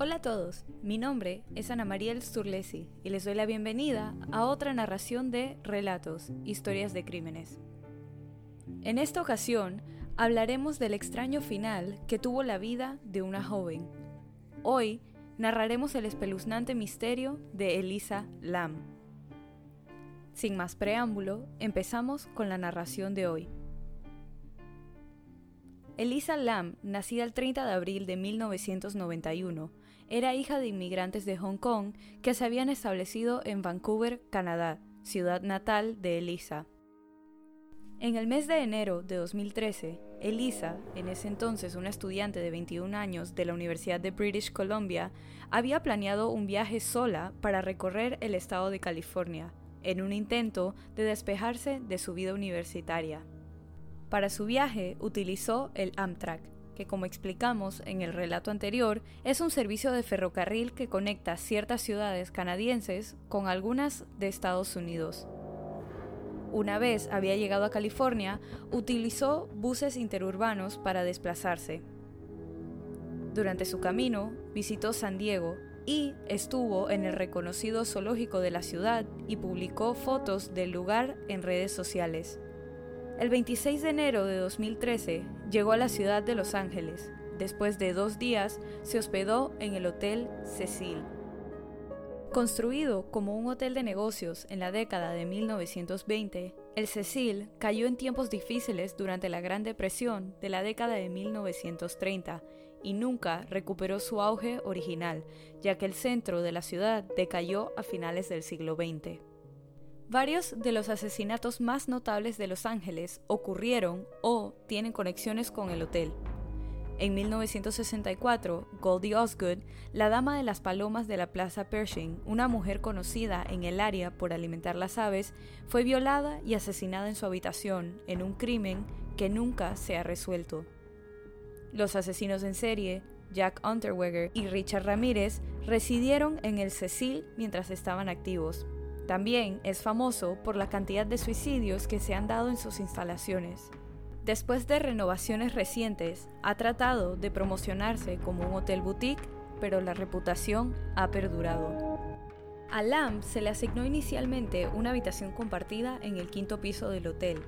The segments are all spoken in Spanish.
Hola a todos, mi nombre es Ana Mariel Sturlesi y les doy la bienvenida a otra narración de Relatos, Historias de Crímenes. En esta ocasión hablaremos del extraño final que tuvo la vida de una joven. Hoy narraremos el espeluznante misterio de Elisa Lam. Sin más preámbulo, empezamos con la narración de hoy. Elisa Lam, nacida el 30 de abril de 1991, era hija de inmigrantes de Hong Kong que se habían establecido en Vancouver, Canadá, ciudad natal de Elisa. En el mes de enero de 2013, Elisa, en ese entonces una estudiante de 21 años de la Universidad de British Columbia, había planeado un viaje sola para recorrer el estado de California, en un intento de despejarse de su vida universitaria. Para su viaje utilizó el Amtrak, que como explicamos en el relato anterior, es un servicio de ferrocarril que conecta ciertas ciudades canadienses con algunas de Estados Unidos. Una vez había llegado a California, utilizó buses interurbanos para desplazarse. Durante su camino, visitó San Diego y estuvo en el reconocido zoológico de la ciudad y publicó fotos del lugar en redes sociales. El 26 de enero de 2013 llegó a la ciudad de Los Ángeles. Después de dos días se hospedó en el Hotel Cecil. Construido como un hotel de negocios en la década de 1920, el Cecil cayó en tiempos difíciles durante la Gran Depresión de la década de 1930 y nunca recuperó su auge original, ya que el centro de la ciudad decayó a finales del siglo XX. Varios de los asesinatos más notables de Los Ángeles ocurrieron o tienen conexiones con el hotel. En 1964, Goldie Osgood, la dama de las palomas de la Plaza Pershing, una mujer conocida en el área por alimentar las aves, fue violada y asesinada en su habitación en un crimen que nunca se ha resuelto. Los asesinos en serie, Jack Unterweger y Richard Ramírez, residieron en el Cecil mientras estaban activos, también es famoso por la cantidad de suicidios que se han dado en sus instalaciones. Después de renovaciones recientes, ha tratado de promocionarse como un hotel boutique, pero la reputación ha perdurado. A Lamb se le asignó inicialmente una habitación compartida en el quinto piso del hotel,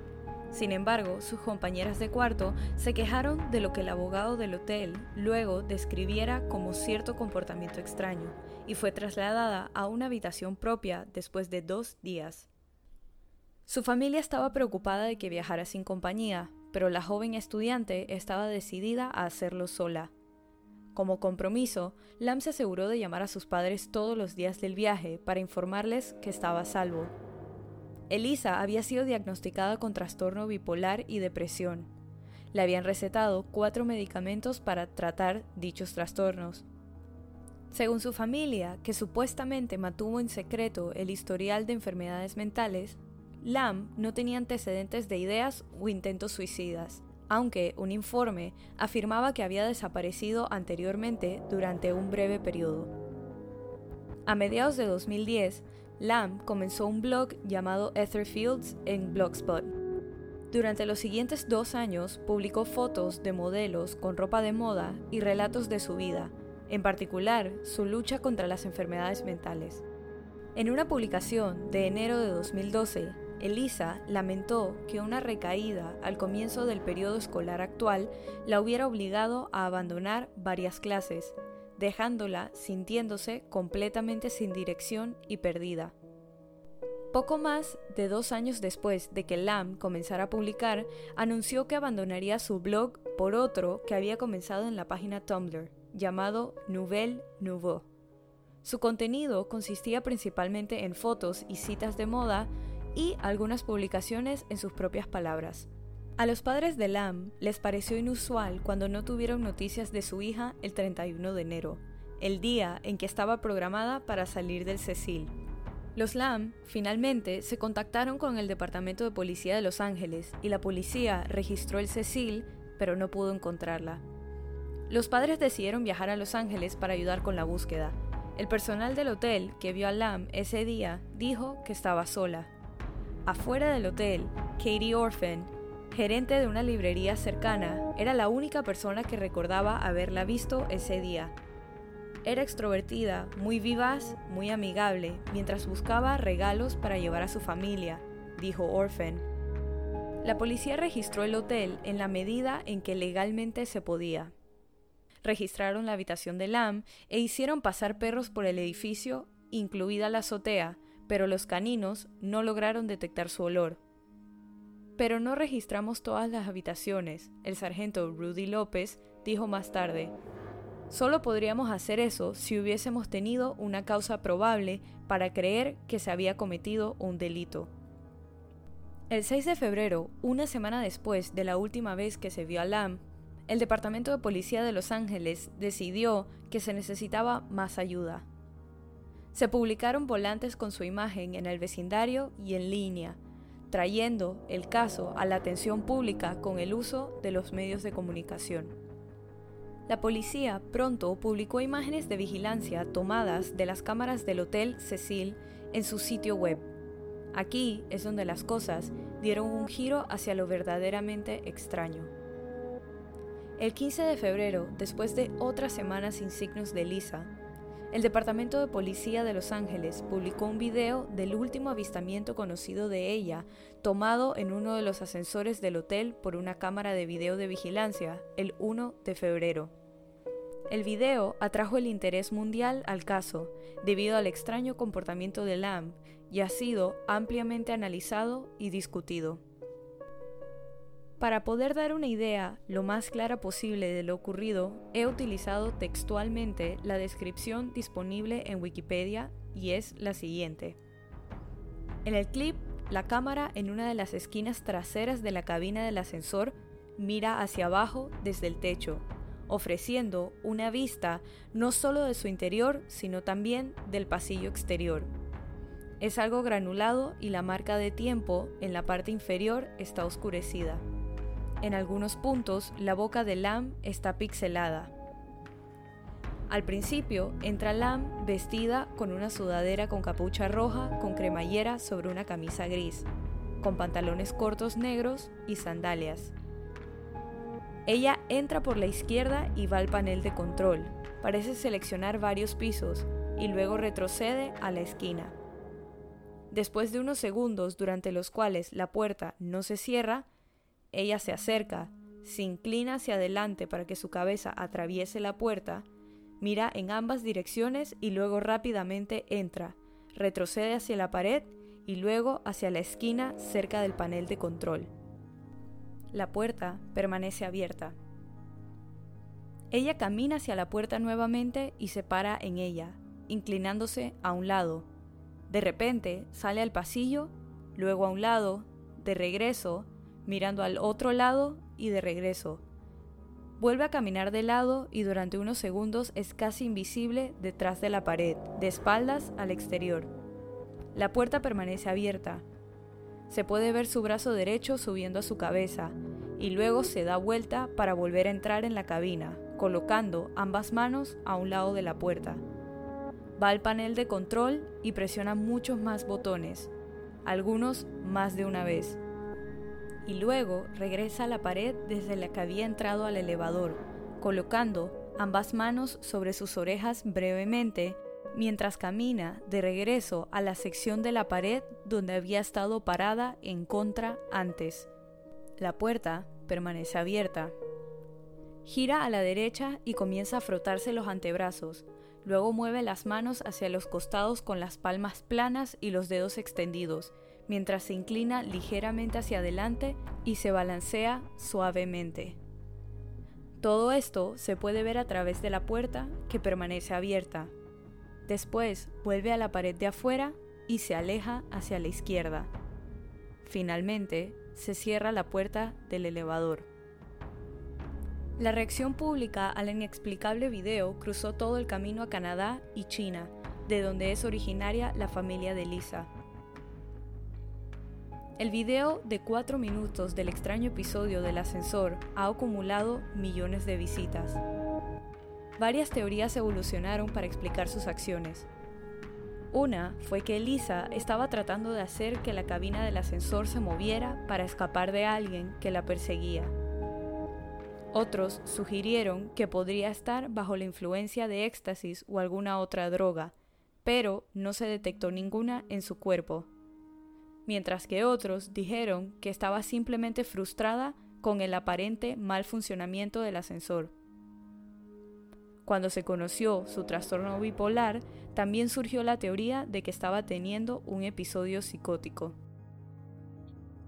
sin embargo, sus compañeras de cuarto se quejaron de lo que el abogado del hotel luego describiera como cierto comportamiento extraño y fue trasladada a una habitación propia después de dos días. Su familia estaba preocupada de que viajara sin compañía, pero la joven estudiante estaba decidida a hacerlo sola. Como compromiso, Lam se aseguró de llamar a sus padres todos los días del viaje para informarles que estaba a salvo. Elisa había sido diagnosticada con trastorno bipolar y depresión. Le habían recetado cuatro medicamentos para tratar dichos trastornos. Según su familia, que supuestamente mantuvo en secreto el historial de enfermedades mentales, Lam no tenía antecedentes de ideas o intentos suicidas, aunque un informe afirmaba que había desaparecido anteriormente durante un breve periodo. A mediados de 2010, Lam comenzó un blog llamado Etherfields en Blogspot. Durante los siguientes dos años publicó fotos de modelos con ropa de moda y relatos de su vida, en particular su lucha contra las enfermedades mentales. En una publicación de enero de 2012, Elisa lamentó que una recaída al comienzo del periodo escolar actual la hubiera obligado a abandonar varias clases dejándola sintiéndose completamente sin dirección y perdida. Poco más de dos años después de que Lam comenzara a publicar, anunció que abandonaría su blog por otro que había comenzado en la página Tumblr, llamado Nouvelle Nouveau. Su contenido consistía principalmente en fotos y citas de moda y algunas publicaciones en sus propias palabras. A los padres de Lam les pareció inusual cuando no tuvieron noticias de su hija el 31 de enero, el día en que estaba programada para salir del Cecil. Los Lam finalmente se contactaron con el Departamento de Policía de Los Ángeles y la policía registró el Cecil, pero no pudo encontrarla. Los padres decidieron viajar a Los Ángeles para ayudar con la búsqueda. El personal del hotel que vio a Lam ese día dijo que estaba sola. Afuera del hotel, Katie Orphan gerente de una librería cercana, era la única persona que recordaba haberla visto ese día. era extrovertida, muy vivaz, muy amigable, mientras buscaba regalos para llevar a su familia, dijo Orphan. La policía registró el hotel en la medida en que legalmente se podía. Registraron la habitación de Lam e hicieron pasar perros por el edificio, incluida la azotea, pero los caninos no lograron detectar su olor. Pero no registramos todas las habitaciones, el sargento Rudy López dijo más tarde. Solo podríamos hacer eso si hubiésemos tenido una causa probable para creer que se había cometido un delito. El 6 de febrero, una semana después de la última vez que se vio a Lam, el Departamento de Policía de Los Ángeles decidió que se necesitaba más ayuda. Se publicaron volantes con su imagen en el vecindario y en línea, trayendo el caso a la atención pública con el uso de los medios de comunicación. La policía pronto publicó imágenes de vigilancia tomadas de las cámaras del Hotel Cecil en su sitio web. Aquí es donde las cosas dieron un giro hacia lo verdaderamente extraño. El 15 de febrero, después de otras semanas sin signos de Lisa, el Departamento de Policía de Los Ángeles publicó un video del último avistamiento conocido de ella, tomado en uno de los ascensores del hotel por una cámara de video de vigilancia el 1 de febrero. El video atrajo el interés mundial al caso, debido al extraño comportamiento de Lamb, y ha sido ampliamente analizado y discutido. Para poder dar una idea lo más clara posible de lo ocurrido, he utilizado textualmente la descripción disponible en Wikipedia y es la siguiente. En el clip, la cámara en una de las esquinas traseras de la cabina del ascensor mira hacia abajo desde el techo, ofreciendo una vista no solo de su interior, sino también del pasillo exterior. Es algo granulado y la marca de tiempo en la parte inferior está oscurecida. En algunos puntos, la boca de Lam está pixelada. Al principio, entra Lam vestida con una sudadera con capucha roja con cremallera sobre una camisa gris, con pantalones cortos negros y sandalias. Ella entra por la izquierda y va al panel de control. Parece seleccionar varios pisos y luego retrocede a la esquina. Después de unos segundos durante los cuales la puerta no se cierra, ella se acerca, se inclina hacia adelante para que su cabeza atraviese la puerta, mira en ambas direcciones y luego rápidamente entra, retrocede hacia la pared y luego hacia la esquina cerca del panel de control. La puerta permanece abierta. Ella camina hacia la puerta nuevamente y se para en ella, inclinándose a un lado. De repente sale al pasillo, luego a un lado, de regreso, mirando al otro lado y de regreso. Vuelve a caminar de lado y durante unos segundos es casi invisible detrás de la pared, de espaldas al exterior. La puerta permanece abierta. Se puede ver su brazo derecho subiendo a su cabeza y luego se da vuelta para volver a entrar en la cabina, colocando ambas manos a un lado de la puerta. Va al panel de control y presiona muchos más botones, algunos más de una vez y luego regresa a la pared desde la que había entrado al elevador, colocando ambas manos sobre sus orejas brevemente mientras camina de regreso a la sección de la pared donde había estado parada en contra antes. La puerta permanece abierta. Gira a la derecha y comienza a frotarse los antebrazos. Luego mueve las manos hacia los costados con las palmas planas y los dedos extendidos, mientras se inclina ligeramente hacia adelante y se balancea suavemente. Todo esto se puede ver a través de la puerta que permanece abierta. Después vuelve a la pared de afuera y se aleja hacia la izquierda. Finalmente, se cierra la puerta del elevador. La reacción pública al inexplicable video cruzó todo el camino a Canadá y China, de donde es originaria la familia de Lisa. El video de cuatro minutos del extraño episodio del ascensor ha acumulado millones de visitas. Varias teorías evolucionaron para explicar sus acciones. Una fue que Elisa estaba tratando de hacer que la cabina del ascensor se moviera para escapar de alguien que la perseguía. Otros sugirieron que podría estar bajo la influencia de éxtasis o alguna otra droga, pero no se detectó ninguna en su cuerpo. Mientras que otros dijeron que estaba simplemente frustrada con el aparente mal funcionamiento del ascensor. Cuando se conoció su trastorno bipolar, también surgió la teoría de que estaba teniendo un episodio psicótico.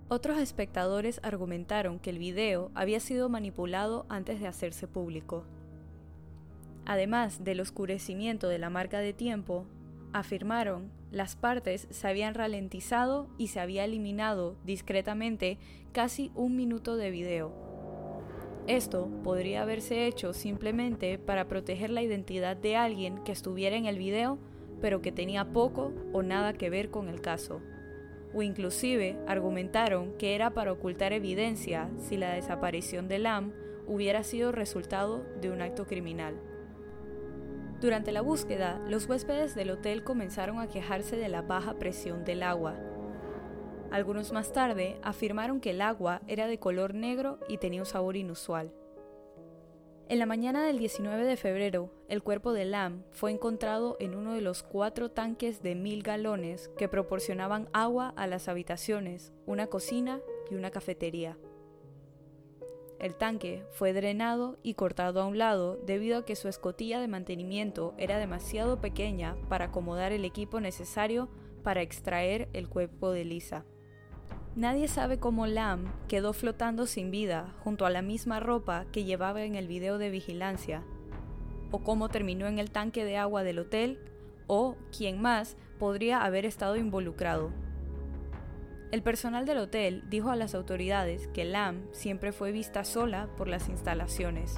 Otros espectadores argumentaron que el video había sido manipulado antes de hacerse público. Además del oscurecimiento de la marca de tiempo, afirmaron las partes se habían ralentizado y se había eliminado discretamente casi un minuto de video. Esto podría haberse hecho simplemente para proteger la identidad de alguien que estuviera en el video pero que tenía poco o nada que ver con el caso. O inclusive argumentaron que era para ocultar evidencia si la desaparición de Lam hubiera sido resultado de un acto criminal. Durante la búsqueda, los huéspedes del hotel comenzaron a quejarse de la baja presión del agua. Algunos más tarde afirmaron que el agua era de color negro y tenía un sabor inusual. En la mañana del 19 de febrero, el cuerpo de Lam fue encontrado en uno de los cuatro tanques de mil galones que proporcionaban agua a las habitaciones, una cocina y una cafetería. El tanque fue drenado y cortado a un lado debido a que su escotilla de mantenimiento era demasiado pequeña para acomodar el equipo necesario para extraer el cuerpo de Lisa. Nadie sabe cómo Lam quedó flotando sin vida junto a la misma ropa que llevaba en el video de vigilancia, o cómo terminó en el tanque de agua del hotel, o quién más podría haber estado involucrado. El personal del hotel dijo a las autoridades que Lam siempre fue vista sola por las instalaciones.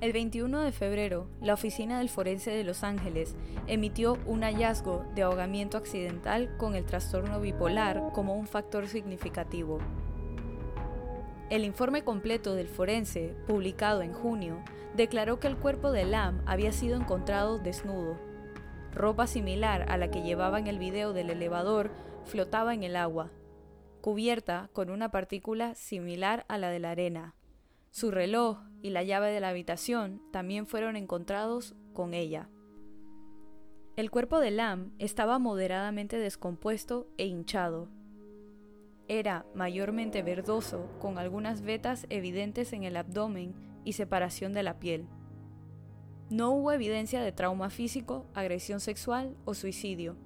El 21 de febrero, la Oficina del Forense de Los Ángeles emitió un hallazgo de ahogamiento accidental con el trastorno bipolar como un factor significativo. El informe completo del forense, publicado en junio, declaró que el cuerpo de Lam había sido encontrado desnudo. Ropa similar a la que llevaba en el video del elevador flotaba en el agua, cubierta con una partícula similar a la de la arena. Su reloj y la llave de la habitación también fueron encontrados con ella. El cuerpo de Lam estaba moderadamente descompuesto e hinchado. Era mayormente verdoso, con algunas vetas evidentes en el abdomen y separación de la piel. No hubo evidencia de trauma físico, agresión sexual o suicidio.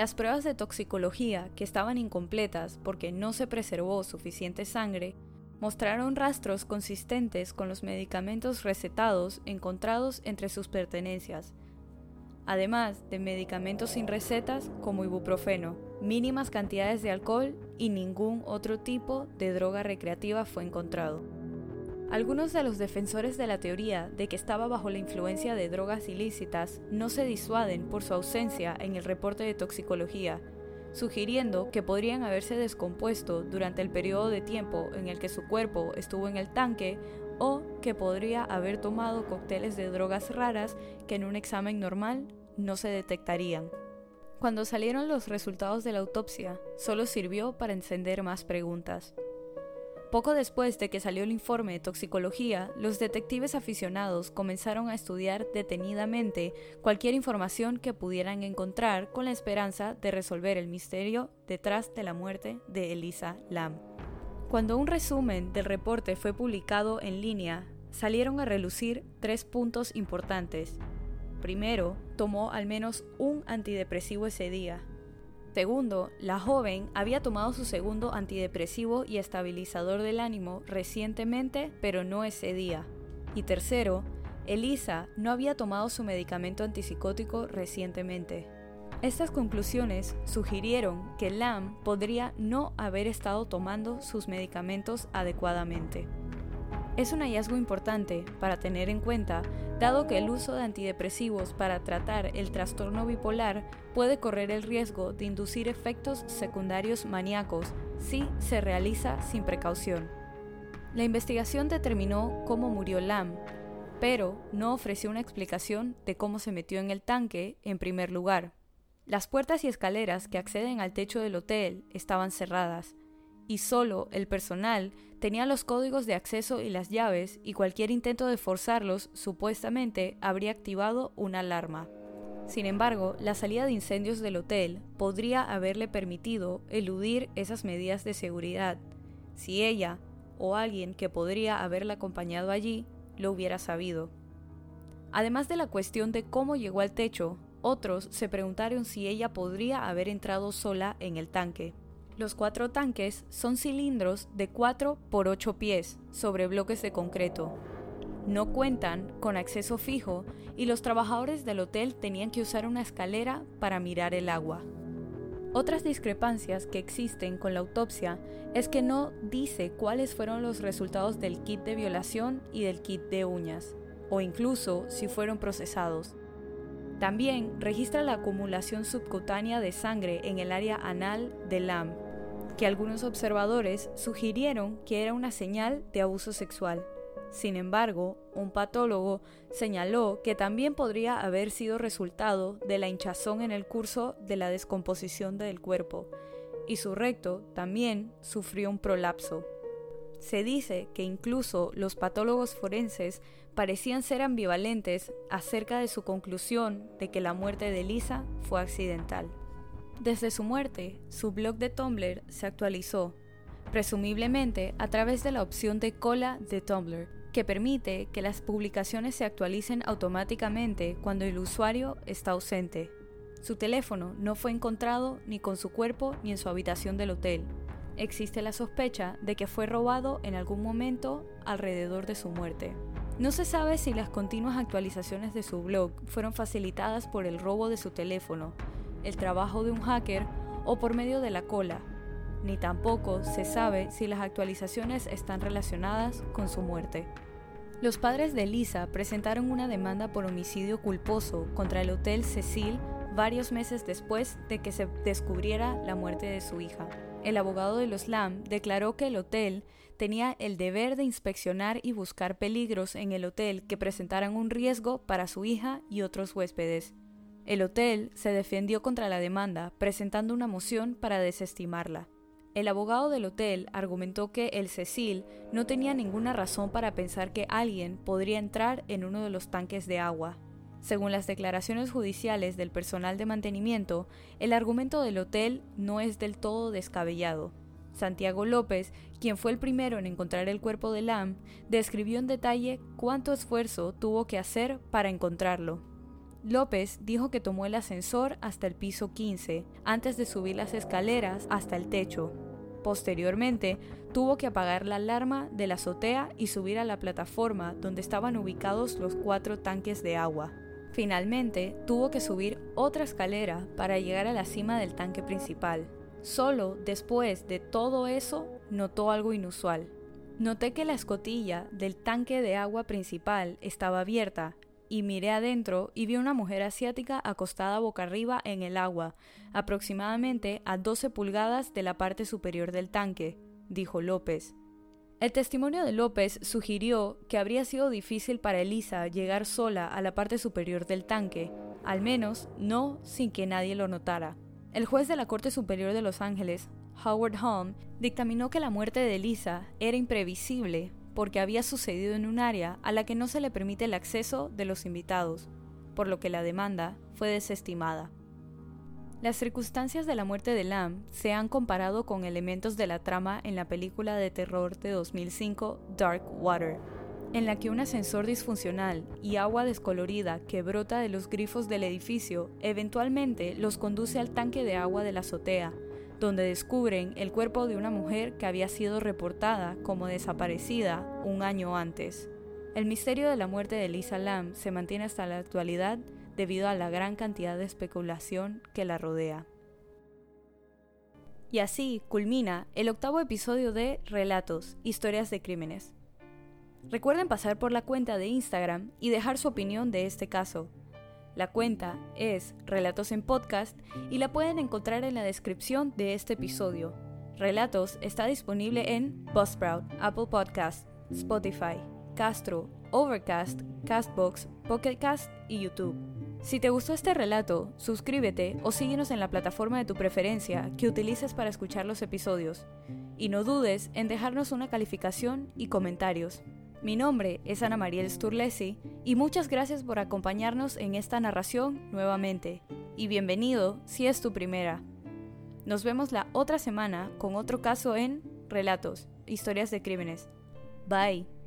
Las pruebas de toxicología, que estaban incompletas porque no se preservó suficiente sangre, mostraron rastros consistentes con los medicamentos recetados encontrados entre sus pertenencias, además de medicamentos sin recetas como ibuprofeno, mínimas cantidades de alcohol y ningún otro tipo de droga recreativa fue encontrado. Algunos de los defensores de la teoría de que estaba bajo la influencia de drogas ilícitas no se disuaden por su ausencia en el reporte de toxicología, sugiriendo que podrían haberse descompuesto durante el periodo de tiempo en el que su cuerpo estuvo en el tanque o que podría haber tomado cócteles de drogas raras que en un examen normal no se detectarían. Cuando salieron los resultados de la autopsia, solo sirvió para encender más preguntas. Poco después de que salió el informe de toxicología, los detectives aficionados comenzaron a estudiar detenidamente cualquier información que pudieran encontrar con la esperanza de resolver el misterio detrás de la muerte de Elisa Lam. Cuando un resumen del reporte fue publicado en línea, salieron a relucir tres puntos importantes. Primero, tomó al menos un antidepresivo ese día, Segundo, la joven había tomado su segundo antidepresivo y estabilizador del ánimo recientemente, pero no ese día. Y tercero, Elisa no había tomado su medicamento antipsicótico recientemente. Estas conclusiones sugirieron que Lam podría no haber estado tomando sus medicamentos adecuadamente. Es un hallazgo importante para tener en cuenta, dado que el uso de antidepresivos para tratar el trastorno bipolar puede correr el riesgo de inducir efectos secundarios maníacos si se realiza sin precaución. La investigación determinó cómo murió Lam, pero no ofreció una explicación de cómo se metió en el tanque en primer lugar. Las puertas y escaleras que acceden al techo del hotel estaban cerradas, y solo el personal tenía los códigos de acceso y las llaves y cualquier intento de forzarlos supuestamente habría activado una alarma. Sin embargo, la salida de incendios del hotel podría haberle permitido eludir esas medidas de seguridad si ella o alguien que podría haberla acompañado allí lo hubiera sabido. Además de la cuestión de cómo llegó al techo, otros se preguntaron si ella podría haber entrado sola en el tanque. Los cuatro tanques son cilindros de 4 por 8 pies sobre bloques de concreto. No cuentan con acceso fijo y los trabajadores del hotel tenían que usar una escalera para mirar el agua. Otras discrepancias que existen con la autopsia es que no dice cuáles fueron los resultados del kit de violación y del kit de uñas, o incluso si fueron procesados. También registra la acumulación subcutánea de sangre en el área anal de Lam, que algunos observadores sugirieron que era una señal de abuso sexual. Sin embargo, un patólogo señaló que también podría haber sido resultado de la hinchazón en el curso de la descomposición del cuerpo, y su recto también sufrió un prolapso. Se dice que incluso los patólogos forenses parecían ser ambivalentes acerca de su conclusión de que la muerte de Lisa fue accidental. Desde su muerte, su blog de Tumblr se actualizó, presumiblemente a través de la opción de cola de Tumblr, que permite que las publicaciones se actualicen automáticamente cuando el usuario está ausente. Su teléfono no fue encontrado ni con su cuerpo ni en su habitación del hotel. Existe la sospecha de que fue robado en algún momento alrededor de su muerte. No se sabe si las continuas actualizaciones de su blog fueron facilitadas por el robo de su teléfono, el trabajo de un hacker o por medio de la cola, ni tampoco se sabe si las actualizaciones están relacionadas con su muerte. Los padres de Lisa presentaron una demanda por homicidio culposo contra el Hotel Cecil varios meses después de que se descubriera la muerte de su hija. El abogado de los Lam declaró que el hotel tenía el deber de inspeccionar y buscar peligros en el hotel que presentaran un riesgo para su hija y otros huéspedes. El hotel se defendió contra la demanda, presentando una moción para desestimarla. El abogado del hotel argumentó que el Cecil no tenía ninguna razón para pensar que alguien podría entrar en uno de los tanques de agua. Según las declaraciones judiciales del personal de mantenimiento, el argumento del hotel no es del todo descabellado. Santiago López, quien fue el primero en encontrar el cuerpo de Lam, describió en detalle cuánto esfuerzo tuvo que hacer para encontrarlo. López dijo que tomó el ascensor hasta el piso 15 antes de subir las escaleras hasta el techo. Posteriormente, tuvo que apagar la alarma de la azotea y subir a la plataforma donde estaban ubicados los cuatro tanques de agua. Finalmente, tuvo que subir otra escalera para llegar a la cima del tanque principal. Solo después de todo eso notó algo inusual. Noté que la escotilla del tanque de agua principal estaba abierta y miré adentro y vi una mujer asiática acostada boca arriba en el agua, aproximadamente a 12 pulgadas de la parte superior del tanque, dijo López. El testimonio de López sugirió que habría sido difícil para Elisa llegar sola a la parte superior del tanque, al menos no sin que nadie lo notara. El juez de la Corte Superior de Los Ángeles, Howard Holm, dictaminó que la muerte de Lisa era imprevisible porque había sucedido en un área a la que no se le permite el acceso de los invitados, por lo que la demanda fue desestimada. Las circunstancias de la muerte de Lam se han comparado con elementos de la trama en la película de terror de 2005 Dark Water, en la que un ascensor disfuncional y agua descolorida que brota de los grifos del edificio eventualmente los conduce al tanque de agua de la azotea, donde descubren el cuerpo de una mujer que había sido reportada como desaparecida un año antes. El misterio de la muerte de Lisa Lam se mantiene hasta la actualidad debido a la gran cantidad de especulación que la rodea. Y así culmina el octavo episodio de Relatos, Historias de Crímenes. Recuerden pasar por la cuenta de Instagram y dejar su opinión de este caso. La cuenta es Relatos en Podcast y la pueden encontrar en la descripción de este episodio. Relatos está disponible en Buzzsprout, Apple Podcast, Spotify, Castro, Overcast, Castbox, Pocketcast y YouTube. Si te gustó este relato, suscríbete o síguenos en la plataforma de tu preferencia que utilices para escuchar los episodios. y no dudes en dejarnos una calificación y comentarios. Mi nombre es Ana María Sturlesi y muchas gracias por acompañarnos en esta narración nuevamente. Y bienvenido si es tu primera. Nos vemos la otra semana con otro caso en Relatos, Historias de Crímenes. Bye.